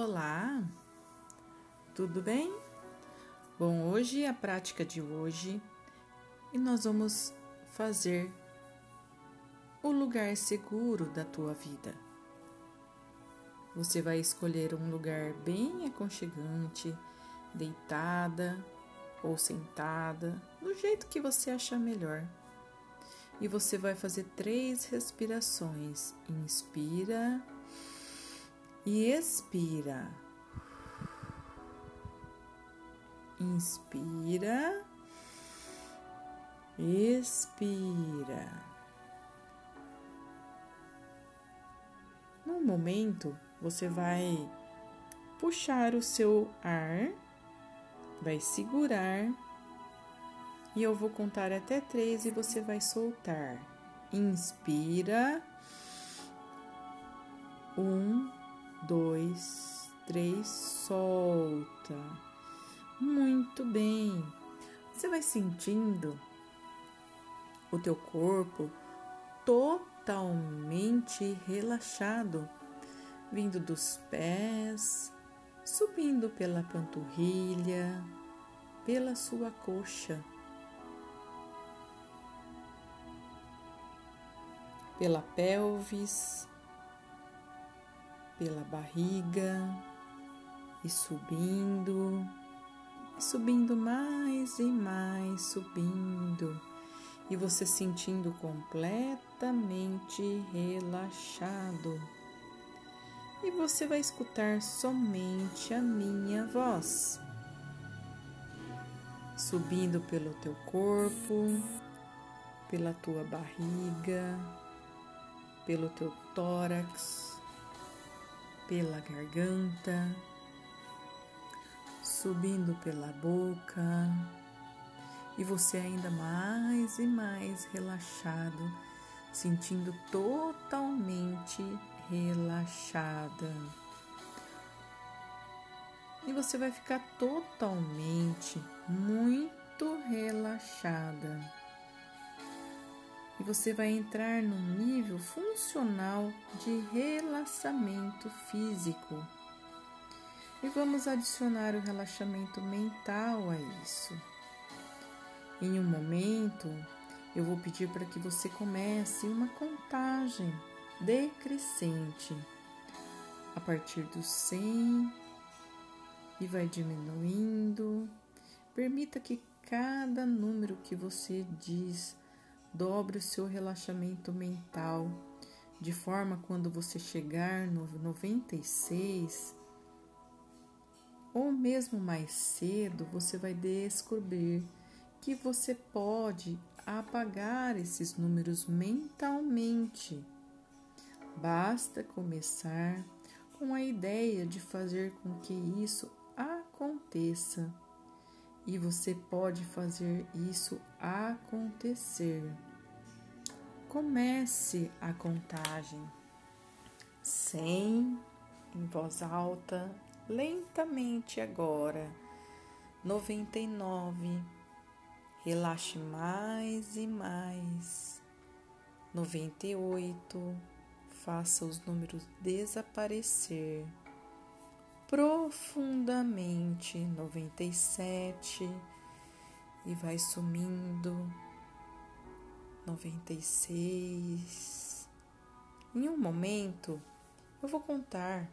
Olá, tudo bem? Bom, hoje é a prática de hoje e nós vamos fazer o lugar seguro da tua vida. Você vai escolher um lugar bem aconchegante, deitada ou sentada, do jeito que você achar melhor. E você vai fazer três respirações. Inspira e expira. Inspira, expira. No momento, você vai puxar o seu ar, vai segurar e eu vou contar até três e você vai soltar. Inspira. Um, dois, três, solta. Muito bem. Você vai sentindo o teu corpo totalmente relaxado, vindo dos pés, subindo pela panturrilha, pela sua coxa, pela pelvis, pela barriga e subindo, subindo mais e mais, subindo, e você sentindo completamente relaxado. E você vai escutar somente a minha voz, subindo pelo teu corpo, pela tua barriga, pelo teu tórax pela garganta, subindo pela boca e você ainda mais e mais relaxado, sentindo totalmente relaxada. E você vai ficar totalmente muito relaxada e você vai entrar num nível funcional de relaxamento físico. E vamos adicionar o relaxamento mental a isso. Em um momento, eu vou pedir para que você comece uma contagem decrescente a partir do 100 e vai diminuindo. Permita que cada número que você diz Dobre o seu relaxamento mental, de forma quando você chegar no 96 ou mesmo mais cedo, você vai descobrir que você pode apagar esses números mentalmente. Basta começar com a ideia de fazer com que isso aconteça e você pode fazer isso acontecer. Comece a contagem 100 em voz alta, lentamente agora. 99. Relaxe mais e mais. 98. Faça os números desaparecer profundamente 97 e vai sumindo 96. Em um momento eu vou contar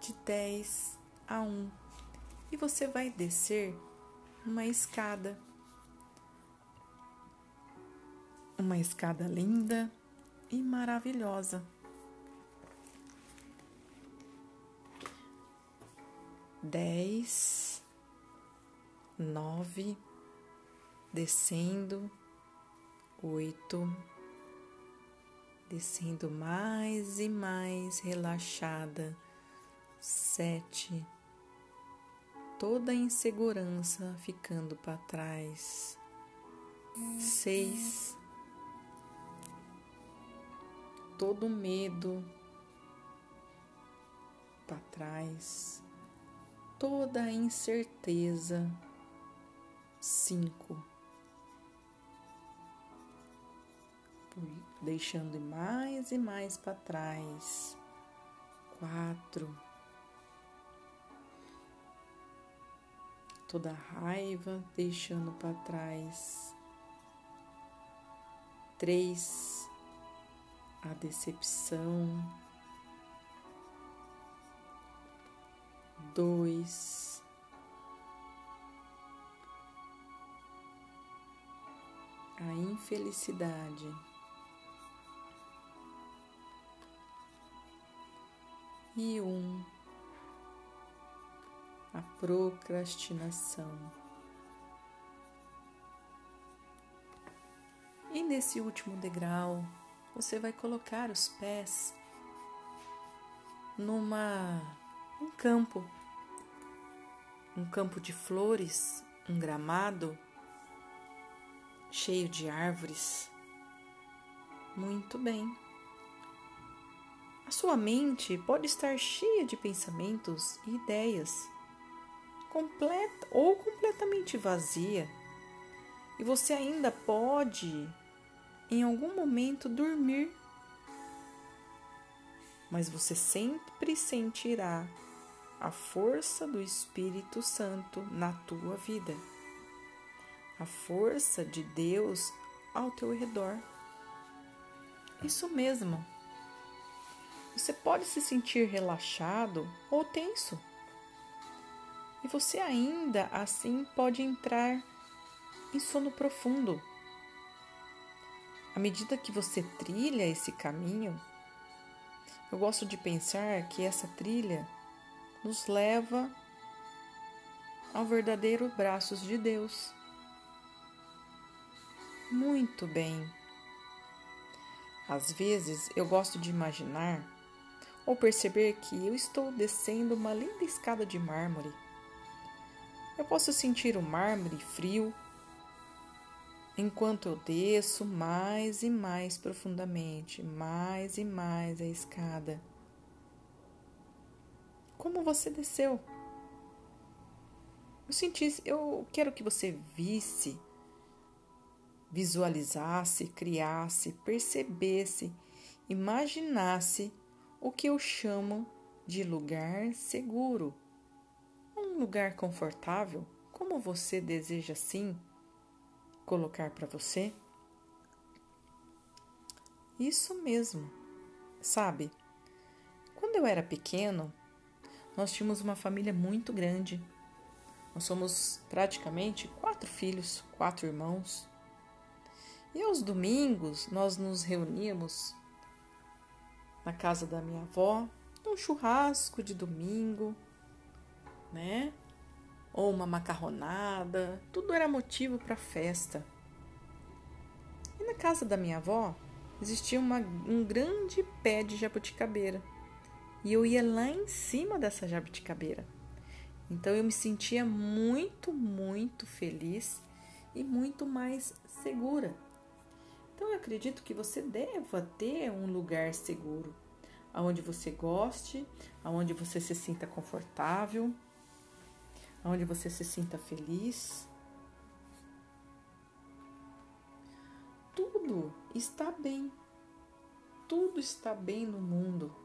de 10 a 1 e você vai descer uma escada. Uma escada linda e maravilhosa. Dez, nove, descendo, oito, descendo mais e mais relaxada, sete, toda a insegurança ficando para trás, seis, todo medo para trás toda a incerteza. Cinco. Deixando mais e mais para trás. quatro. Toda raiva deixando para trás. Três. A decepção. Dois. A infelicidade. e um a procrastinação. E nesse último degrau, você vai colocar os pés numa um campo, um campo de flores, um gramado cheio de árvores. Muito bem. A sua mente pode estar cheia de pensamentos e ideias, completa ou completamente vazia, e você ainda pode, em algum momento, dormir. Mas você sempre sentirá a força do Espírito Santo na tua vida, a força de Deus ao teu redor. Isso mesmo. Você pode se sentir relaxado ou tenso. E você ainda assim pode entrar em sono profundo. À medida que você trilha esse caminho, eu gosto de pensar que essa trilha nos leva ao verdadeiro braços de Deus. Muito bem. Às vezes eu gosto de imaginar ou perceber que eu estou descendo uma linda escada de mármore. Eu posso sentir o mármore frio enquanto eu desço mais e mais profundamente, mais e mais a escada. Como você desceu? Eu senti, eu quero que você visse, visualizasse, criasse, percebesse, imaginasse o que eu chamo de lugar seguro. Um lugar confortável, como você deseja sim colocar para você? Isso mesmo. Sabe, quando eu era pequeno, nós tínhamos uma família muito grande. Nós somos praticamente quatro filhos, quatro irmãos. E aos domingos nós nos reuníamos na casa da minha avó, um churrasco de domingo, né? Ou uma macarronada, tudo era motivo para festa. E na casa da minha avó existia uma, um grande pé de jabuticabeira. E eu ia lá em cima dessa jabuticabeira. Então eu me sentia muito, muito feliz e muito mais segura. Então eu acredito que você deva ter um lugar seguro, aonde você goste, aonde você se sinta confortável, aonde você se sinta feliz. Tudo está bem. Tudo está bem no mundo.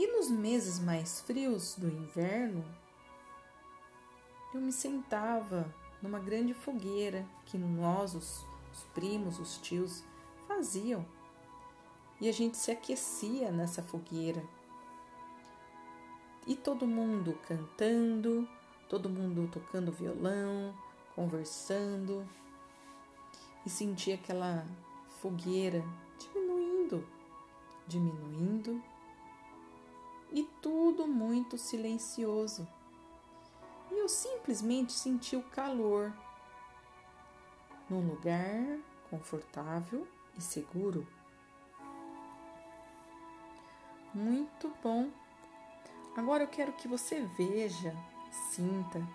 E nos meses mais frios do inverno, eu me sentava numa grande fogueira que nós, os, os primos, os tios, faziam. E a gente se aquecia nessa fogueira. E todo mundo cantando, todo mundo tocando violão, conversando. E sentia aquela fogueira diminuindo, diminuindo. E tudo muito silencioso e eu simplesmente senti o calor num lugar confortável e seguro. Muito bom. Agora eu quero que você veja, sinta,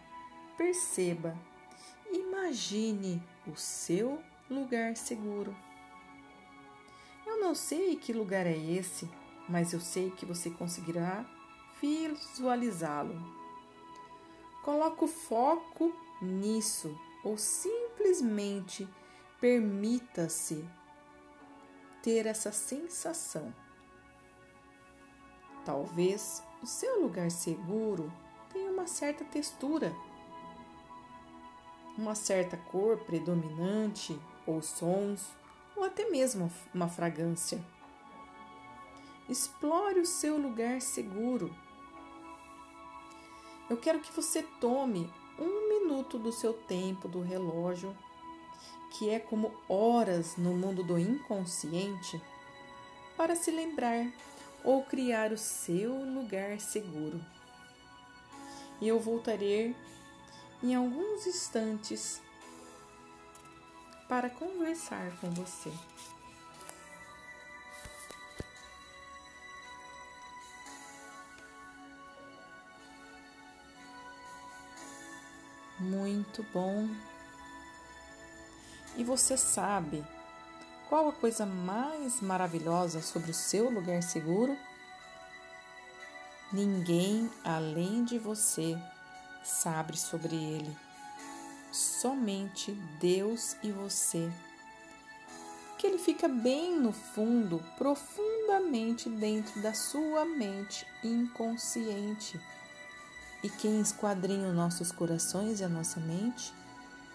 perceba, imagine o seu lugar seguro. Eu não sei que lugar é esse, mas eu sei que você conseguirá visualizá-lo. Coloque o foco nisso ou simplesmente permita-se ter essa sensação. Talvez o seu lugar seguro tenha uma certa textura, uma certa cor predominante, ou sons, ou até mesmo uma fragrância. Explore o seu lugar seguro. Eu quero que você tome um minuto do seu tempo do relógio, que é como horas no mundo do inconsciente, para se lembrar ou criar o seu lugar seguro. E eu voltarei em alguns instantes para conversar com você. Muito bom. E você sabe qual a coisa mais maravilhosa sobre o seu lugar seguro? Ninguém além de você sabe sobre ele. Somente Deus e você. Que ele fica bem no fundo, profundamente dentro da sua mente inconsciente e quem esquadrinha os nossos corações e a nossa mente?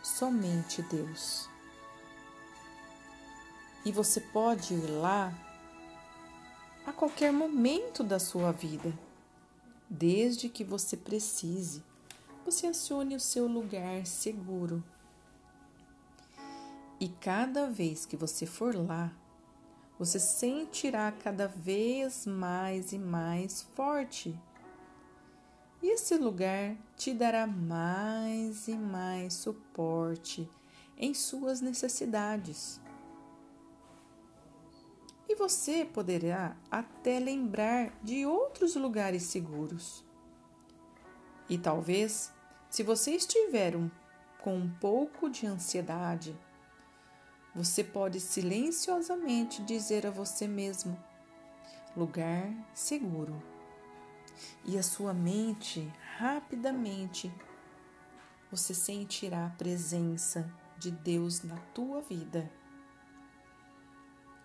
Somente Deus. E você pode ir lá a qualquer momento da sua vida, desde que você precise. Você acione o seu lugar seguro. E cada vez que você for lá, você sentirá cada vez mais e mais forte e esse lugar te dará mais e mais suporte em suas necessidades. E você poderá até lembrar de outros lugares seguros. E talvez, se você estiver um, com um pouco de ansiedade, você pode silenciosamente dizer a você mesmo: lugar seguro e a sua mente rapidamente você sentirá a presença de Deus na tua vida.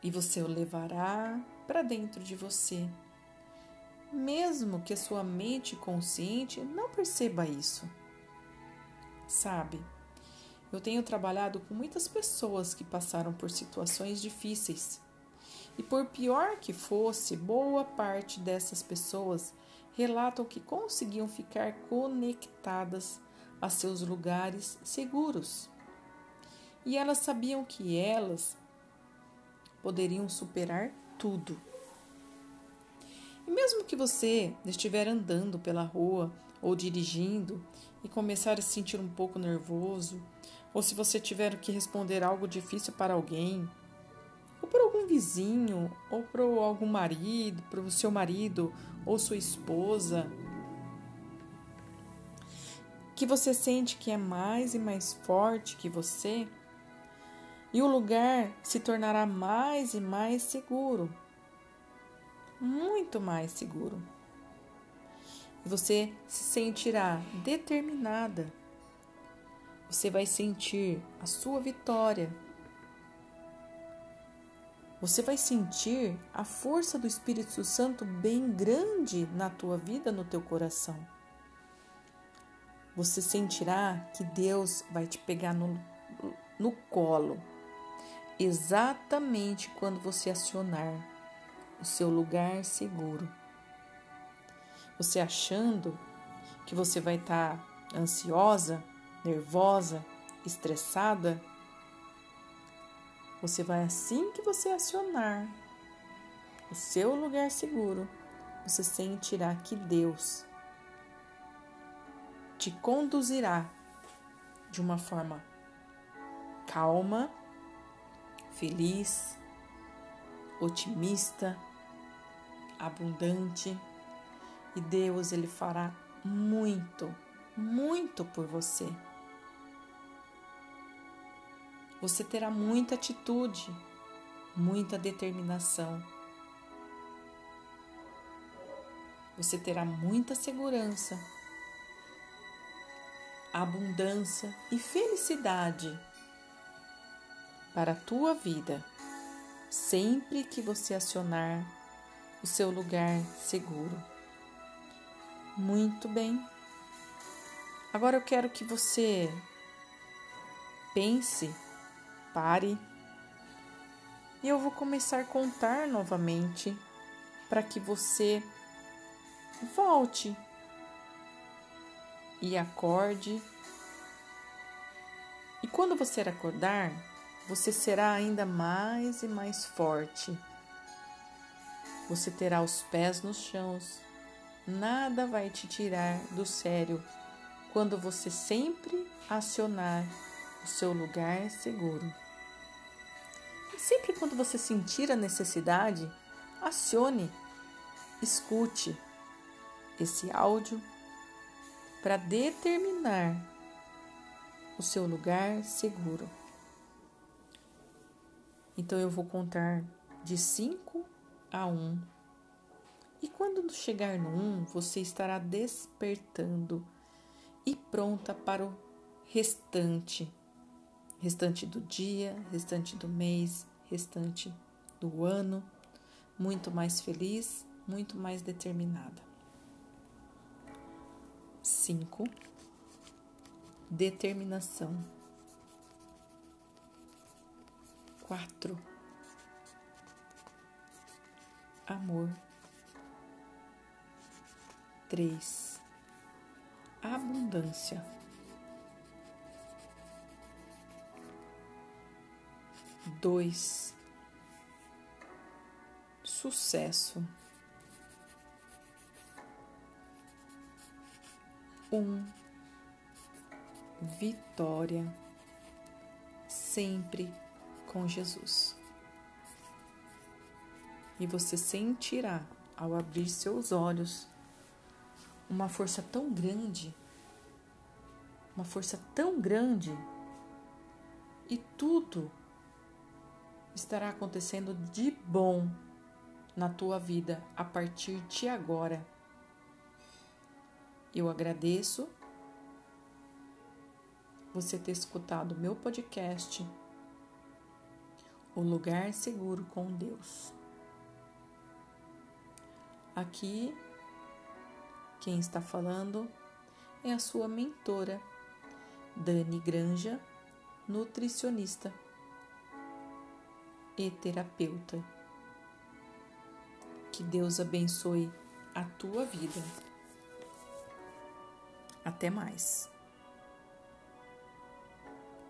E você o levará para dentro de você, mesmo que a sua mente consciente não perceba isso. Sabe, eu tenho trabalhado com muitas pessoas que passaram por situações difíceis. E por pior que fosse, boa parte dessas pessoas relatam que conseguiam ficar conectadas a seus lugares seguros. E elas sabiam que elas poderiam superar tudo. E mesmo que você estiver andando pela rua ou dirigindo e começar a se sentir um pouco nervoso, ou se você tiver que responder algo difícil para alguém, vizinho, ou para algum marido, para o seu marido ou sua esposa, que você sente que é mais e mais forte que você, e o lugar se tornará mais e mais seguro, muito mais seguro. Você se sentirá determinada. Você vai sentir a sua vitória você vai sentir a força do Espírito Santo bem grande na tua vida, no teu coração. Você sentirá que Deus vai te pegar no, no colo, exatamente quando você acionar o seu lugar seguro. Você achando que você vai estar tá ansiosa, nervosa, estressada, você vai assim que você acionar o seu lugar seguro, você sentirá que Deus te conduzirá de uma forma calma, feliz, otimista, abundante. E Deus ele fará muito, muito por você você terá muita atitude, muita determinação. Você terá muita segurança, abundância e felicidade para a tua vida, sempre que você acionar o seu lugar seguro. Muito bem. Agora eu quero que você pense, pare, e eu vou começar a contar novamente para que você volte e acorde. E quando você acordar, você será ainda mais e mais forte. Você terá os pés nos chãos. Nada vai te tirar do sério quando você sempre acionar o seu lugar seguro. Sempre quando você sentir a necessidade, acione, escute esse áudio para determinar o seu lugar seguro. Então eu vou contar de 5 a 1. Um. E quando chegar no 1, um, você estará despertando e pronta para o restante. Restante do dia, restante do mês, restante do ano, muito mais feliz, muito mais determinada. 5. Determinação. 4. Amor. 3. Abundância. Dois. Sucesso. Um. Vitória. Sempre com Jesus. E você sentirá, ao abrir seus olhos, uma força tão grande, uma força tão grande, e tudo estará acontecendo de bom na tua vida a partir de agora. Eu agradeço você ter escutado meu podcast o lugar seguro com Deus. Aqui, quem está falando é a sua mentora, Dani Granja, nutricionista e terapeuta. Que Deus abençoe a tua vida. Até mais.